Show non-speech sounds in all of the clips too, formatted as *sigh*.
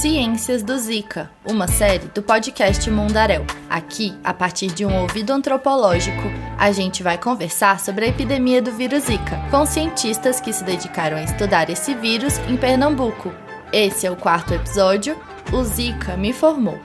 Ciências do Zika, uma série do podcast Mundaréu. Aqui, a partir de um ouvido antropológico, a gente vai conversar sobre a epidemia do vírus Zika, com cientistas que se dedicaram a estudar esse vírus em Pernambuco. Esse é o quarto episódio, O Zika me formou.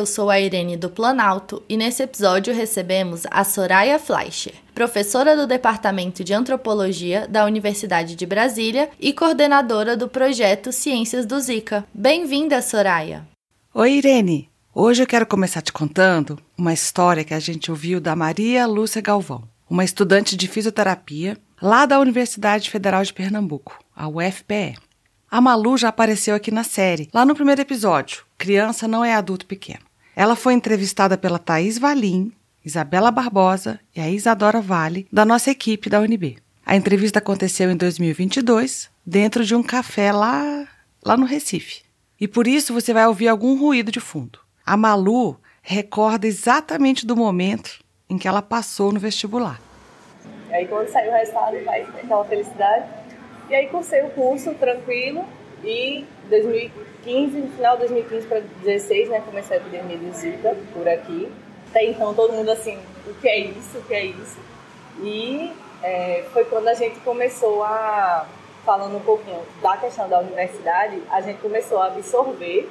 Eu sou a Irene do Planalto e nesse episódio recebemos a Soraya Fleischer, professora do Departamento de Antropologia da Universidade de Brasília e coordenadora do projeto Ciências do Zika. Bem-vinda, Soraya! Oi, Irene. Hoje eu quero começar te contando uma história que a gente ouviu da Maria Lúcia Galvão, uma estudante de fisioterapia lá da Universidade Federal de Pernambuco, a UFPE. A Malu já apareceu aqui na série, lá no primeiro episódio, Criança não é adulto pequeno. Ela foi entrevistada pela Thaís Valim, Isabela Barbosa e a Isadora Vale, da nossa equipe da UNB. A entrevista aconteceu em 2022, dentro de um café lá, lá no Recife. E por isso você vai ouvir algum ruído de fundo. A Malu recorda exatamente do momento em que ela passou no vestibular. E aí quando saiu o resultado, vai aquela felicidade. E aí cursei o curso tranquilo e 2015, no final de 2015 para 2016, né, começou a epidemia de Zika por aqui. Até então todo mundo assim, o que é isso, o que é isso? E é, foi quando a gente começou a, falando um pouquinho da questão da universidade, a gente começou a absorver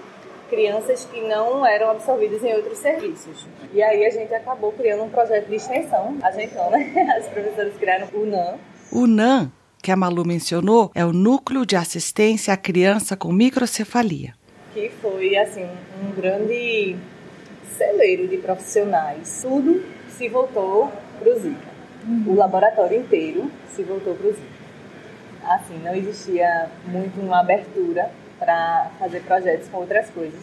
crianças que não eram absorvidas em outros serviços. E aí a gente acabou criando um projeto de extensão, a gente não, né? *laughs* As professoras criaram o NAM, O que a Malu mencionou, é o Núcleo de Assistência à Criança com Microcefalia. que foi assim um grande celeiro de profissionais. Tudo se voltou para o Zika. O laboratório inteiro se voltou para o Zika. Assim, não existia muito uma abertura para fazer projetos com outras coisas,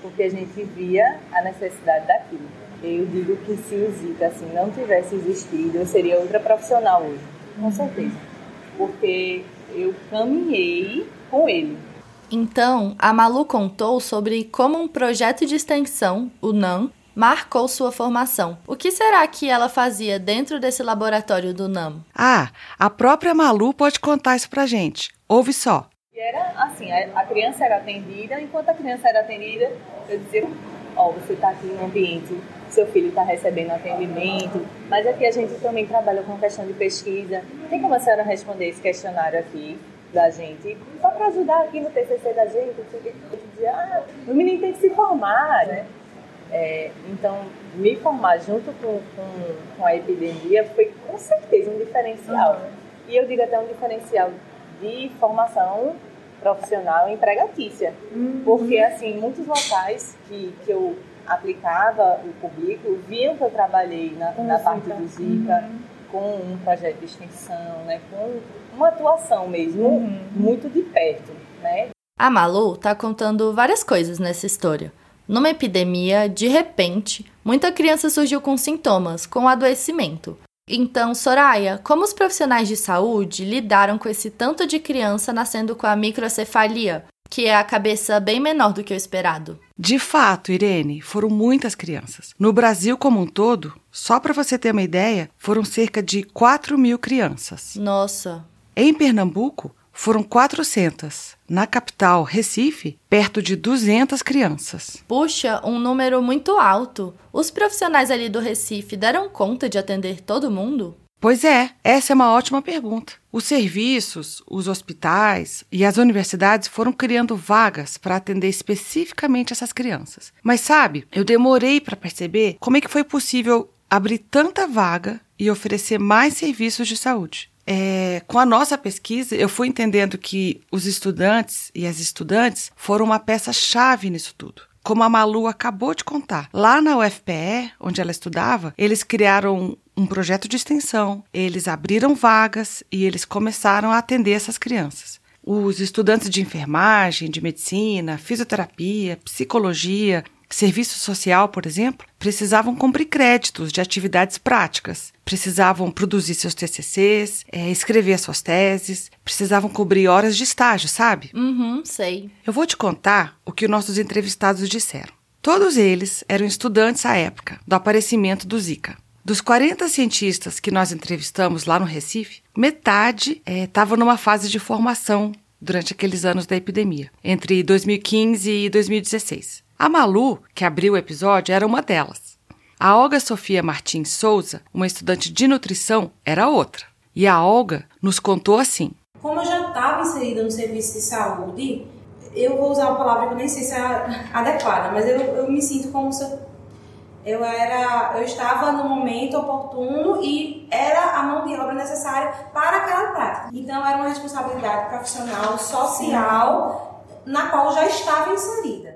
porque a gente via a necessidade daquilo. Eu digo que se o Zika assim, não tivesse existido, eu seria outra profissional hoje, com certeza. Porque eu caminhei com ele. Então, a Malu contou sobre como um projeto de extensão, o NAM, marcou sua formação. O que será que ela fazia dentro desse laboratório do NAM? Ah, a própria Malu pode contar isso pra gente. Ouve só. E era assim, a a criança era atendida, enquanto a criança era atendida, eu dizia, ó, você está aqui no ambiente, seu filho está recebendo atendimento, mas aqui a gente também trabalha com questão de pesquisa. Tem como a senhora responder esse questionário aqui da gente? Só para ajudar aqui no TCC da gente, eu dizia, ah, o menino tem que se formar, né? É, então, me formar junto com, com, com a epidemia foi com certeza um diferencial. E eu digo até um diferencial de formação profissional empregatícia. Porque, assim, muitos locais que, que eu aplicava o currículo viam que eu trabalhei na, na parte do Zika, com um projeto de extensão, né, com uma atuação mesmo, muito de perto, né? A Malu tá contando várias coisas nessa história. Numa epidemia, de repente, muita criança surgiu com sintomas, com adoecimento. Então, Soraya, como os profissionais de saúde lidaram com esse tanto de criança nascendo com a microcefalia, que é a cabeça bem menor do que o esperado? De fato, Irene, foram muitas crianças. No Brasil como um todo, só para você ter uma ideia, foram cerca de 4 mil crianças. Nossa, Em Pernambuco, foram 400. Na capital, Recife, perto de 200 crianças. puxa, um número muito alto. Os profissionais ali do Recife deram conta de atender todo mundo? Pois é, essa é uma ótima pergunta. Os serviços, os hospitais e as universidades foram criando vagas para atender especificamente essas crianças. Mas sabe, eu demorei para perceber como é que foi possível abrir tanta vaga e oferecer mais serviços de saúde. É, com a nossa pesquisa, eu fui entendendo que os estudantes e as estudantes foram uma peça-chave nisso tudo. como a Malu acabou de contar. Lá na UFPE, onde ela estudava, eles criaram um projeto de extensão, eles abriram vagas e eles começaram a atender essas crianças. Os estudantes de enfermagem, de medicina, fisioterapia, psicologia, serviço social, por exemplo, precisavam cumprir créditos de atividades práticas, precisavam produzir seus TCCs, é, escrever suas teses, precisavam cobrir horas de estágio, sabe? Uhum, sei. Eu vou te contar o que nossos entrevistados disseram. Todos eles eram estudantes à época do aparecimento do Zika. Dos 40 cientistas que nós entrevistamos lá no Recife, metade estava numa fase de formação durante aqueles anos da epidemia, entre 2015 e 2016. A Malu, que abriu o episódio, era uma delas. A Olga Sofia Martins Souza, uma estudante de nutrição, era outra. E a Olga nos contou assim: Como eu já estava inserida no serviço de saúde, eu vou usar uma palavra que eu nem sei se é adequada, mas eu, eu me sinto como se eu, era, eu estava no momento oportuno e era a mão de obra necessária para aquela prática. Então era uma responsabilidade profissional, social, na qual já estava inserida.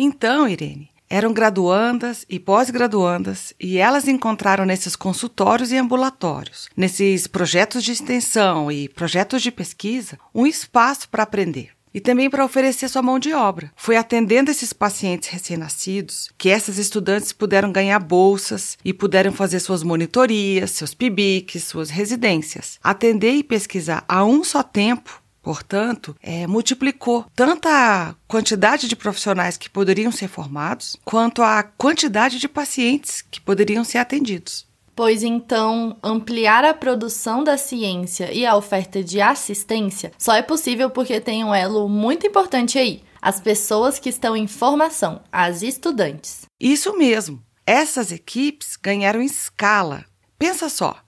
Então, Irene, eram graduandas e pós-graduandas e elas encontraram nesses consultórios e ambulatórios, nesses projetos de extensão e projetos de pesquisa, um espaço para aprender e também para oferecer sua mão de obra. Foi atendendo esses pacientes recém-nascidos que essas estudantes puderam ganhar bolsas e puderam fazer suas monitorias, seus PIBICs, suas residências. Atender e pesquisar a um só tempo Portanto, é, multiplicou tanto a quantidade de profissionais que poderiam ser formados, quanto a quantidade de pacientes que poderiam ser atendidos. Pois então, ampliar a produção da ciência e a oferta de assistência só é possível porque tem um elo muito importante aí: as pessoas que estão em formação, as estudantes. Isso mesmo. Essas equipes ganharam escala. Pensa só: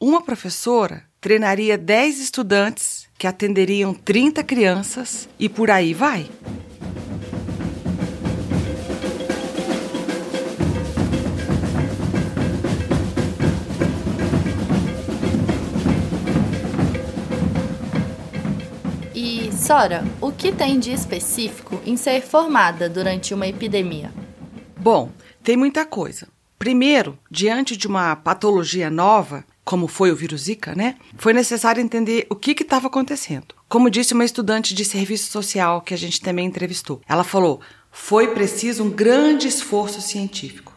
uma professora treinaria 10 estudantes que atenderiam 30 crianças e por aí vai. E, Sora, o que tem de específico em ser formada durante uma epidemia? Bom, tem muita coisa. Primeiro, diante de uma patologia nova, como foi o vírus Zika, né? Foi necessário entender o que estava acontecendo. Como disse uma estudante de serviço social que a gente também entrevistou, ela falou: foi preciso um grande esforço científico.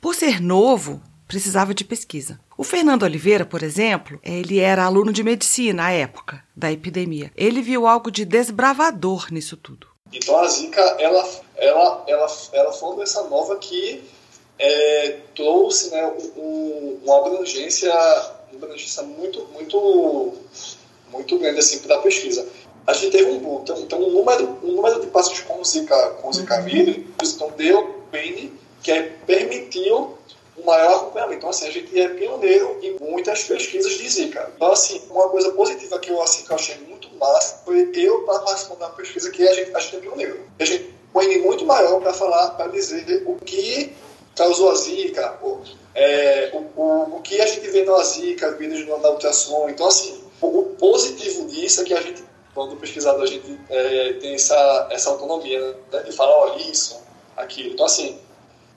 Por ser novo, precisava de pesquisa. O Fernando Oliveira, por exemplo, ele era aluno de medicina à época da epidemia. Ele viu algo de desbravador nisso tudo. Então a Zika, ela, ela, ela, ela foi uma doença nova que é, trouxe né, um, uma abrangência, uma abrangência muito, muito, muito grande assim, para a pesquisa. A gente teve um boom, então, então um, número, um número de pacientes com Zika, com Zika vírus, então deu bem, que é, permitiu um maior acompanhamento. Então, assim, a gente é pioneiro em muitas pesquisas de Zika. Então, assim, uma coisa positiva que eu, assim, que eu achei muito massa foi eu para participar da pesquisa que a gente, a gente é pioneiro. A gente põe muito maior para falar, para dizer o que causou a Zika, pô, é, o, o, o que a gente vê na Zika, vídeos da ultrassom. Então, assim, o, o positivo disso é que a gente, quando pesquisador, a gente é, tem essa, essa autonomia, né, de falar, olha, isso, aquilo. Então, assim,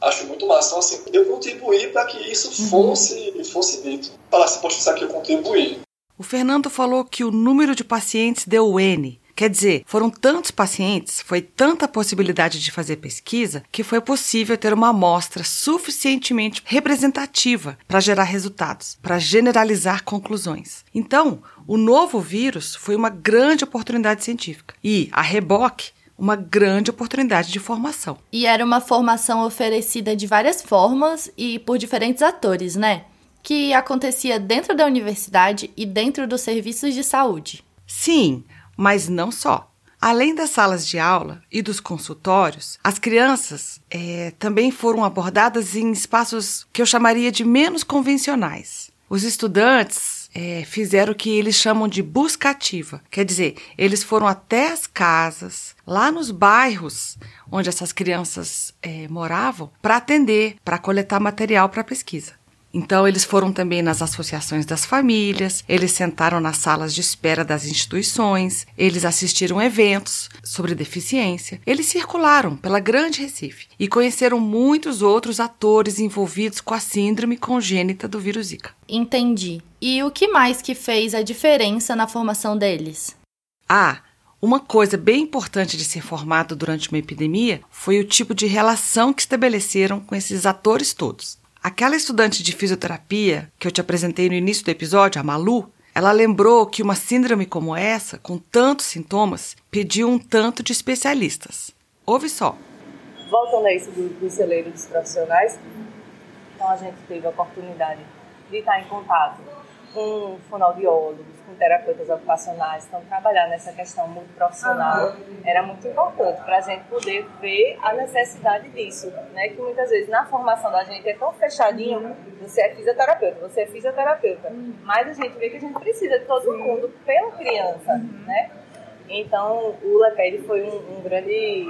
acho muito massa. Então, assim, eu contribuí para que isso fosse, fosse dito. Falar assim, poxa, isso aqui eu contribuí. O Fernando falou que o número de pacientes deu N. Quer dizer, foram tantos pacientes, foi tanta possibilidade de fazer pesquisa, que foi possível ter uma amostra suficientemente representativa para gerar resultados, para generalizar conclusões. Então, o novo vírus foi uma grande oportunidade científica. E, a reboque, uma grande oportunidade de formação. E era uma formação oferecida de várias formas e por diferentes atores, né? Que acontecia dentro da universidade e dentro dos serviços de saúde. Sim, mas não só. Além das salas de aula e dos consultórios, as crianças eh, também foram abordadas em espaços que eu chamaria de menos convencionais. Os estudantes eh, fizeram o que eles chamam de busca ativa, quer dizer, eles foram até as casas, lá nos bairros onde essas crianças eh, moravam, para atender, para coletar material para pesquisa. Então, eles foram também nas associações das famílias, eles sentaram nas salas de espera das instituições, eles assistiram eventos sobre deficiência, eles circularam pela Grande Recife e conheceram muitos outros atores envolvidos com a síndrome congênita do vírus Zika. Entendi. E o que mais que fez a diferença na formação deles? Ah, uma coisa bem importante de ser formado durante uma epidemia foi o tipo de relação que estabeleceram com esses atores todos. Aquela estudante de fisioterapia que eu te apresentei no início do episódio, a Malu, ela lembrou que uma síndrome como essa, com tantos sintomas, pediu um tanto de especialistas. Ouve só. Voltando a isso do, do celeiro dos profissionais, então a gente teve a oportunidade de estar em contato com fonoaudiólogos, com terapeutas ocupacionais, então trabalhar nessa questão multiprofissional era muito importante para a gente poder ver a necessidade disso, né? Que muitas vezes na formação da gente é tão fechadinho, você é fisioterapeuta, você é fisioterapeuta, mas a gente vê que a gente precisa de todo mundo pela criança, né? Então o LEPED foi um, um grande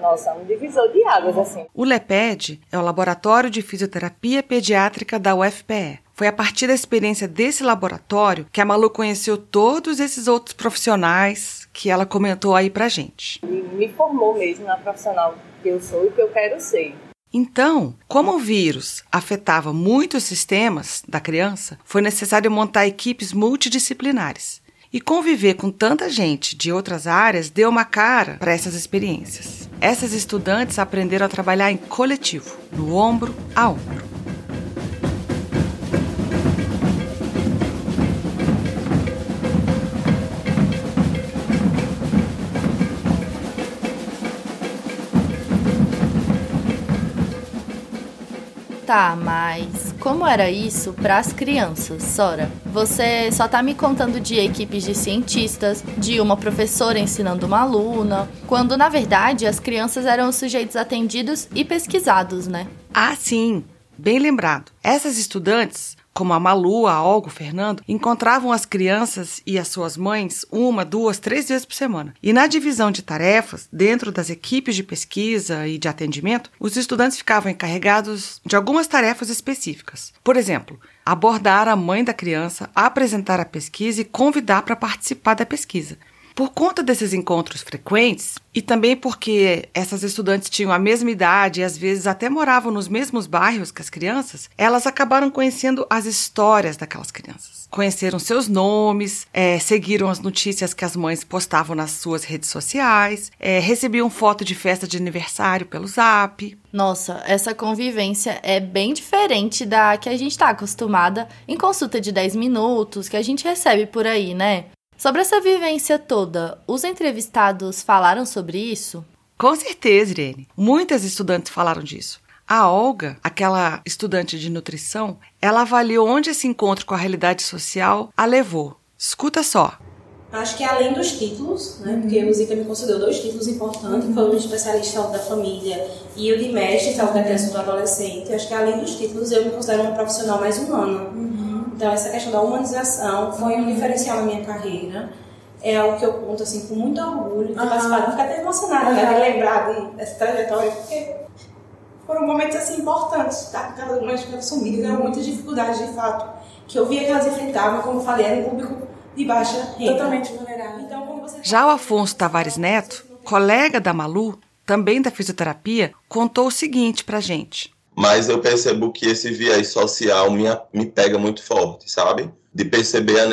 nossa, um divisor de águas, assim. O LEPED é o Laboratório de Fisioterapia Pediátrica da UFPE. Foi a partir da experiência desse laboratório que a Malu conheceu todos esses outros profissionais que ela comentou aí pra gente. Me formou mesmo na profissional que eu sou e que eu quero ser. Então, como o vírus afetava muitos sistemas da criança, foi necessário montar equipes multidisciplinares. E conviver com tanta gente de outras áreas deu uma cara para essas experiências. Essas estudantes aprenderam a trabalhar em coletivo, no ombro a ombro. Tá, mas como era isso para as crianças, Sora? Você só tá me contando de equipes de cientistas, de uma professora ensinando uma aluna, quando na verdade as crianças eram os sujeitos atendidos e pesquisados, né? Ah, sim, bem lembrado. Essas estudantes como a Malu, a Olga, o Fernando, encontravam as crianças e as suas mães uma, duas, três vezes por semana. E na divisão de tarefas, dentro das equipes de pesquisa e de atendimento, os estudantes ficavam encarregados de algumas tarefas específicas. Por exemplo, abordar a mãe da criança, apresentar a pesquisa e convidar para participar da pesquisa. Por conta desses encontros frequentes, e também porque essas estudantes tinham a mesma idade e às vezes até moravam nos mesmos bairros que as crianças, elas acabaram conhecendo as histórias daquelas crianças. Conheceram seus nomes, é, seguiram as notícias que as mães postavam nas suas redes sociais, é, recebiam foto de festa de aniversário pelo zap. Nossa, essa convivência é bem diferente da que a gente está acostumada em consulta de 10 minutos que a gente recebe por aí, né? Sobre essa vivência toda, os entrevistados falaram sobre isso? Com certeza, Irene. Muitas estudantes falaram disso. A Olga, aquela estudante de nutrição, ela avaliou onde esse encontro com a realidade social a levou. Escuta só. Acho que além dos títulos, né, porque o Zika me concedeu dois títulos importantes, foi o de especialista em saúde da família e o de mestre em saúde da criança e do adolescente. Acho que além dos títulos eu me considero uma profissional mais humana. Então essa questão da humanização foi um diferencial na minha carreira. É algo que eu conto assim com muito orgulho, de participar, ficar até emocionada né, de lembrar de, dessa trajetória, porque foram momentos assim importantes, tá? Cada uma das famílias eram muitas dificuldades de fato, que eu via que elas enfrentavam, como eu falei, era um público de baixa renda. Totalmente vulnerável. Então, como você Já o Afonso Tavares Neto, colega da Malu, também da fisioterapia, contou o seguinte pra gente. Mas eu percebo que esse viés social me, me pega muito forte, sabe? De perceber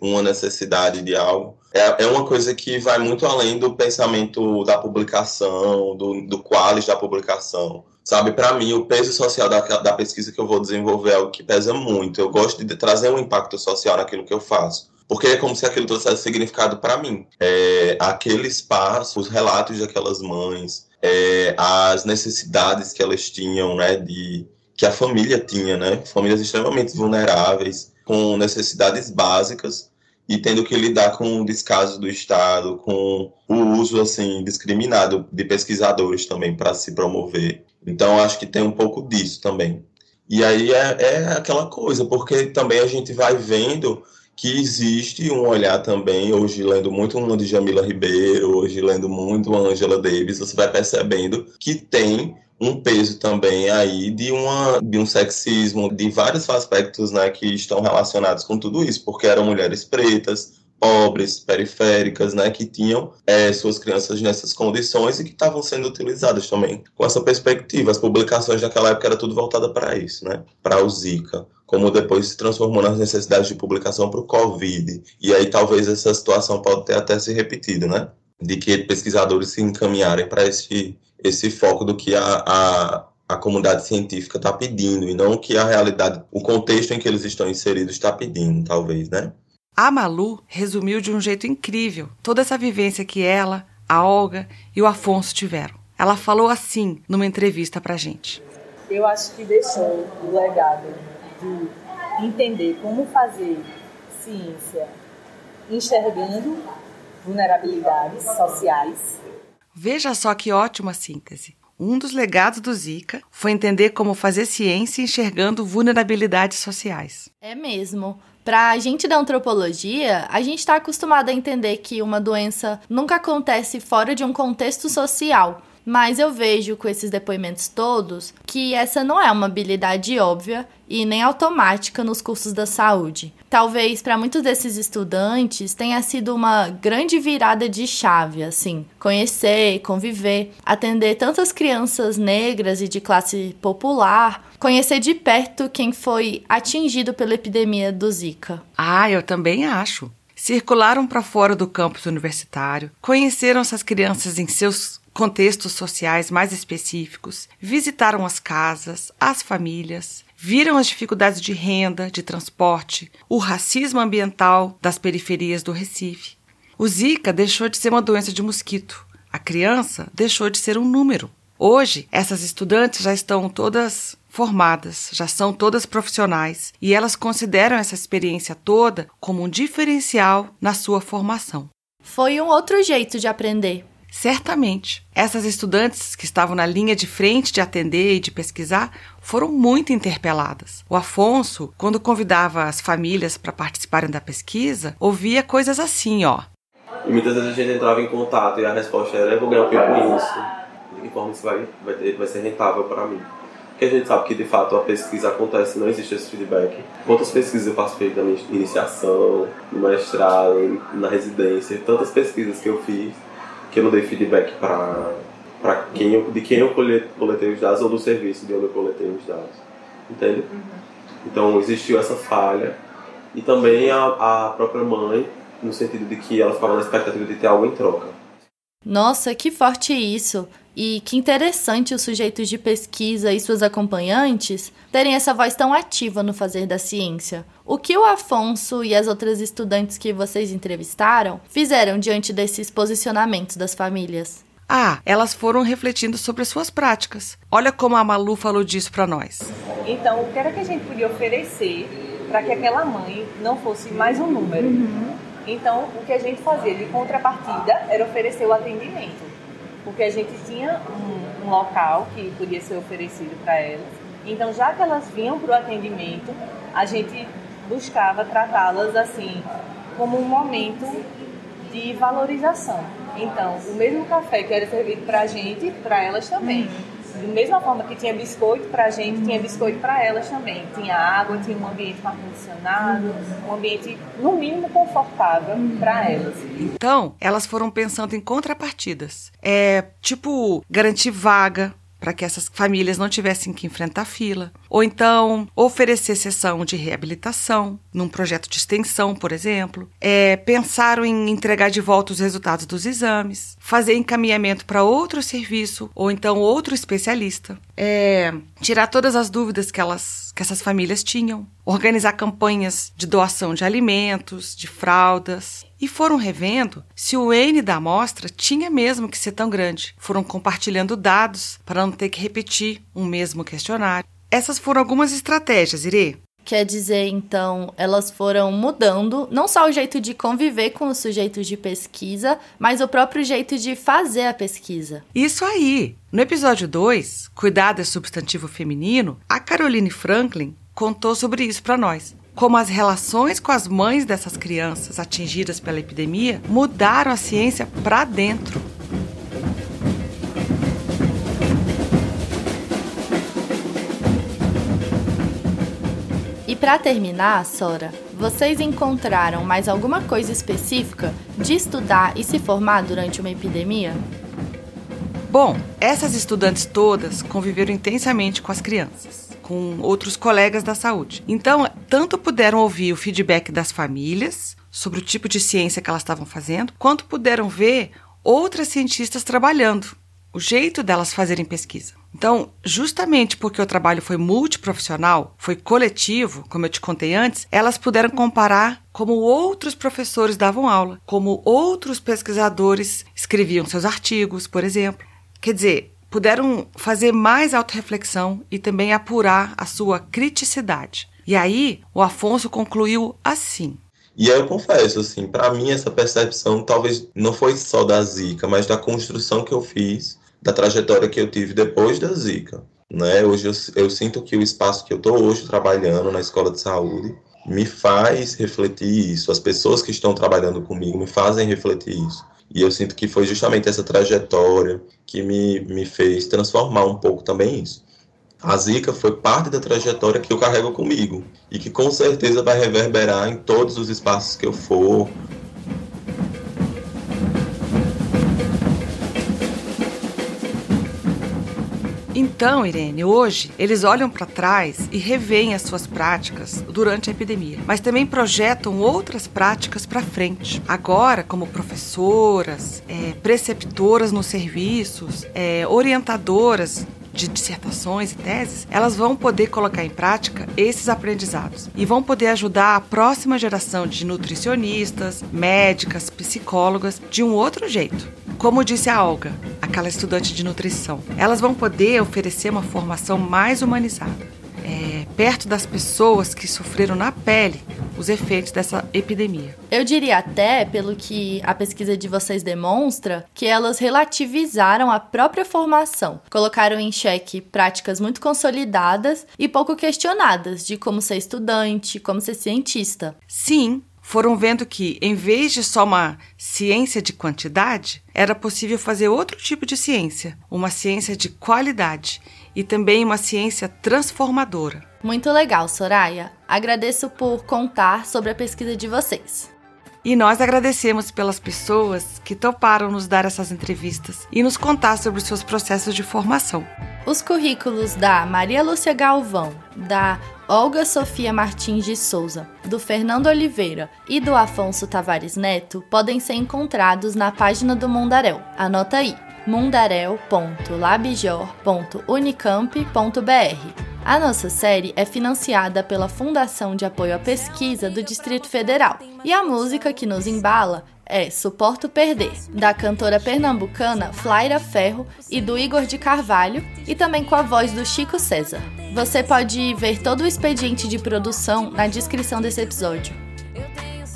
uma necessidade de algo. É, é uma coisa que vai muito além do pensamento da publicação, do, do qualis da publicação. Sabe, para mim, o peso social da, da pesquisa que eu vou desenvolver é algo que pesa muito. Eu gosto de trazer um impacto social naquilo que eu faço. Porque é como se aquilo trouxesse significado para mim. É, aquele espaço, os relatos daquelas mães, é, as necessidades que elas tinham, né, de que a família tinha, né, famílias extremamente vulneráveis, com necessidades básicas e tendo que lidar com o descaso do Estado, com o uso assim discriminado de pesquisadores também para se promover. Então acho que tem um pouco disso também. E aí é, é aquela coisa, porque também a gente vai vendo que existe um olhar também, hoje lendo muito uma de Jamila Ribeiro, hoje lendo muito a Angela Davis, você vai percebendo que tem um peso também aí de, uma, de um sexismo, de vários aspectos né, que estão relacionados com tudo isso, porque eram mulheres pretas, pobres, periféricas, né, que tinham é, suas crianças nessas condições e que estavam sendo utilizadas também com essa perspectiva. As publicações daquela época era tudo voltada para isso, né, para o Zika, como depois se transformou nas necessidades de publicação para o Covid. E aí talvez essa situação pode ter até se repetido, né, de que pesquisadores se encaminharem para esse esse foco do que a, a a comunidade científica está pedindo e não o que a realidade, o contexto em que eles estão inseridos está pedindo, talvez, né? A Malu resumiu de um jeito incrível toda essa vivência que ela, a Olga e o Afonso tiveram. Ela falou assim numa entrevista pra gente. Eu acho que deixou o legado de entender como fazer ciência enxergando vulnerabilidades sociais. Veja só que ótima síntese. Um dos legados do Zika foi entender como fazer ciência enxergando vulnerabilidades sociais. É mesmo. Para a gente da antropologia, a gente está acostumado a entender que uma doença nunca acontece fora de um contexto social. Mas eu vejo com esses depoimentos todos que essa não é uma habilidade óbvia e nem automática nos cursos da saúde. Talvez para muitos desses estudantes tenha sido uma grande virada de chave, assim, conhecer, conviver, atender tantas crianças negras e de classe popular, conhecer de perto quem foi atingido pela epidemia do Zika. Ah, eu também acho. Circularam para fora do campus universitário, conheceram essas crianças em seus contextos sociais mais específicos, visitaram as casas, as famílias, viram as dificuldades de renda, de transporte, o racismo ambiental das periferias do Recife. O Zika deixou de ser uma doença de mosquito. A criança deixou de ser um número. Hoje, essas estudantes já estão todas formadas, já são todas profissionais e elas consideram essa experiência toda como um diferencial na sua formação. Foi um outro jeito de aprender. Certamente. Essas estudantes que estavam na linha de frente de atender e de pesquisar foram muito interpeladas. O Afonso, quando convidava as famílias para participarem da pesquisa, ouvia coisas assim, ó. E muitas vezes a gente entrava em contato e a resposta era: eu vou ganhar o que com isso? De que forma isso vai, vai, ter, vai ser rentável para mim? Porque a gente sabe que de fato a pesquisa acontece, não existe esse feedback. Quantas pesquisas eu participei da minha iniciação, no mestrado, na residência, tantas pesquisas que eu fiz que eu não dei feedback para para quem eu, de quem eu coletei os dados ou do serviço de onde eu coletei os dados. Entende? Uhum. Então existiu essa falha e também a, a própria mãe, no sentido de que ela ficava na expectativa de ter algo em troca. Nossa, que forte isso! E que interessante os sujeitos de pesquisa e suas acompanhantes terem essa voz tão ativa no fazer da ciência. O que o Afonso e as outras estudantes que vocês entrevistaram fizeram diante desses posicionamentos das famílias? Ah, elas foram refletindo sobre as suas práticas. Olha como a Malu falou disso para nós. Então, o que era que a gente podia oferecer para que aquela mãe não fosse mais um número? Uhum. Então, o que a gente fazia de contrapartida era oferecer o atendimento porque a gente tinha um, um local que podia ser oferecido para elas. Então, já que elas vinham para o atendimento, a gente buscava tratá-las assim como um momento de valorização. Então, o mesmo café que era servido para a gente, para elas também. Uhum. Da mesma forma que tinha biscoito para gente, tinha biscoito para elas também. Tinha água, tinha um ambiente ar-condicionado, um ambiente, no mínimo, confortável para elas. Então, elas foram pensando em contrapartidas. É, tipo, garantir vaga para que essas famílias não tivessem que enfrentar fila. Ou então oferecer sessão de reabilitação, num projeto de extensão, por exemplo. É, pensaram em entregar de volta os resultados dos exames, fazer encaminhamento para outro serviço, ou então outro especialista. É, tirar todas as dúvidas que, elas, que essas famílias tinham. Organizar campanhas de doação de alimentos, de fraldas, e foram revendo se o N da amostra tinha mesmo que ser tão grande. Foram compartilhando dados para não ter que repetir um mesmo questionário. Essas foram algumas estratégias, Irê. Quer dizer, então, elas foram mudando não só o jeito de conviver com os sujeitos de pesquisa, mas o próprio jeito de fazer a pesquisa. Isso aí! No episódio 2, Cuidado é Substantivo Feminino, a Caroline Franklin contou sobre isso para nós como as relações com as mães dessas crianças atingidas pela epidemia mudaram a ciência para dentro. E para terminar, Sora, vocês encontraram mais alguma coisa específica de estudar e se formar durante uma epidemia? Bom, essas estudantes todas conviveram intensamente com as crianças, com outros colegas da saúde. Então, tanto puderam ouvir o feedback das famílias sobre o tipo de ciência que elas estavam fazendo, quanto puderam ver outras cientistas trabalhando, o jeito delas fazerem pesquisa. Então, justamente porque o trabalho foi multiprofissional, foi coletivo, como eu te contei antes, elas puderam comparar como outros professores davam aula, como outros pesquisadores escreviam seus artigos, por exemplo. Quer dizer, puderam fazer mais autorreflexão e também apurar a sua criticidade. E aí, o Afonso concluiu assim: E eu confesso, assim, para mim essa percepção talvez não foi só da Zika, mas da construção que eu fiz, da trajetória que eu tive depois da Zika. Né? Hoje eu, eu sinto que o espaço que eu estou hoje trabalhando na escola de saúde me faz refletir isso. As pessoas que estão trabalhando comigo me fazem refletir isso. E eu sinto que foi justamente essa trajetória que me, me fez transformar um pouco também isso. A Zika foi parte da trajetória que eu carrego comigo e que com certeza vai reverberar em todos os espaços que eu for. Então, Irene, hoje eles olham para trás e revêem as suas práticas durante a epidemia, mas também projetam outras práticas para frente. Agora, como professoras, é, preceptoras nos serviços, é, orientadoras de dissertações e teses, elas vão poder colocar em prática esses aprendizados e vão poder ajudar a próxima geração de nutricionistas, médicas, psicólogas de um outro jeito. Como disse a Olga, aquela estudante de nutrição, elas vão poder oferecer uma formação mais humanizada, é, perto das pessoas que sofreram na pele os efeitos dessa epidemia. Eu diria até, pelo que a pesquisa de vocês demonstra, que elas relativizaram a própria formação, colocaram em xeque práticas muito consolidadas e pouco questionadas de como ser estudante, como ser cientista. Sim, foram vendo que, em vez de só uma ciência de quantidade, era possível fazer outro tipo de ciência, uma ciência de qualidade e também uma ciência transformadora. Muito legal, Soraya. Agradeço por contar sobre a pesquisa de vocês. E nós agradecemos pelas pessoas que toparam nos dar essas entrevistas e nos contar sobre seus processos de formação. Os currículos da Maria Lúcia Galvão, da Olga Sofia Martins de Souza, do Fernando Oliveira e do Afonso Tavares Neto podem ser encontrados na página do Mundaréu. Anota aí: mundaréu.labjor.unicamp.br. A nossa série é financiada pela Fundação de Apoio à Pesquisa do Distrito Federal. E a música que nos embala é Suporto Perder, da cantora pernambucana Flaira Ferro e do Igor de Carvalho, e também com a voz do Chico César. Você pode ver todo o expediente de produção na descrição desse episódio.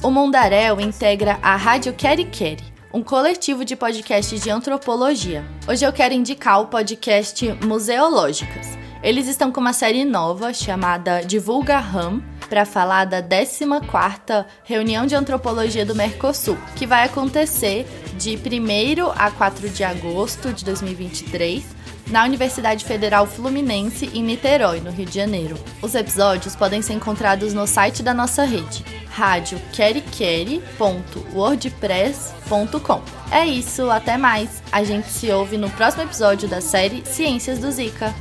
O Mundaréu integra a Rádio Queri Queri, um coletivo de podcasts de antropologia. Hoje eu quero indicar o podcast Museológicas. Eles estão com uma série nova chamada Divulga RAM para falar da 14ª Reunião de Antropologia do Mercosul, que vai acontecer de 1 a 4 de agosto de 2023 na Universidade Federal Fluminense em Niterói, no Rio de Janeiro. Os episódios podem ser encontrados no site da nossa rede, radioqueriqueri.wordpress.com. É isso, até mais. A gente se ouve no próximo episódio da série Ciências do Zika.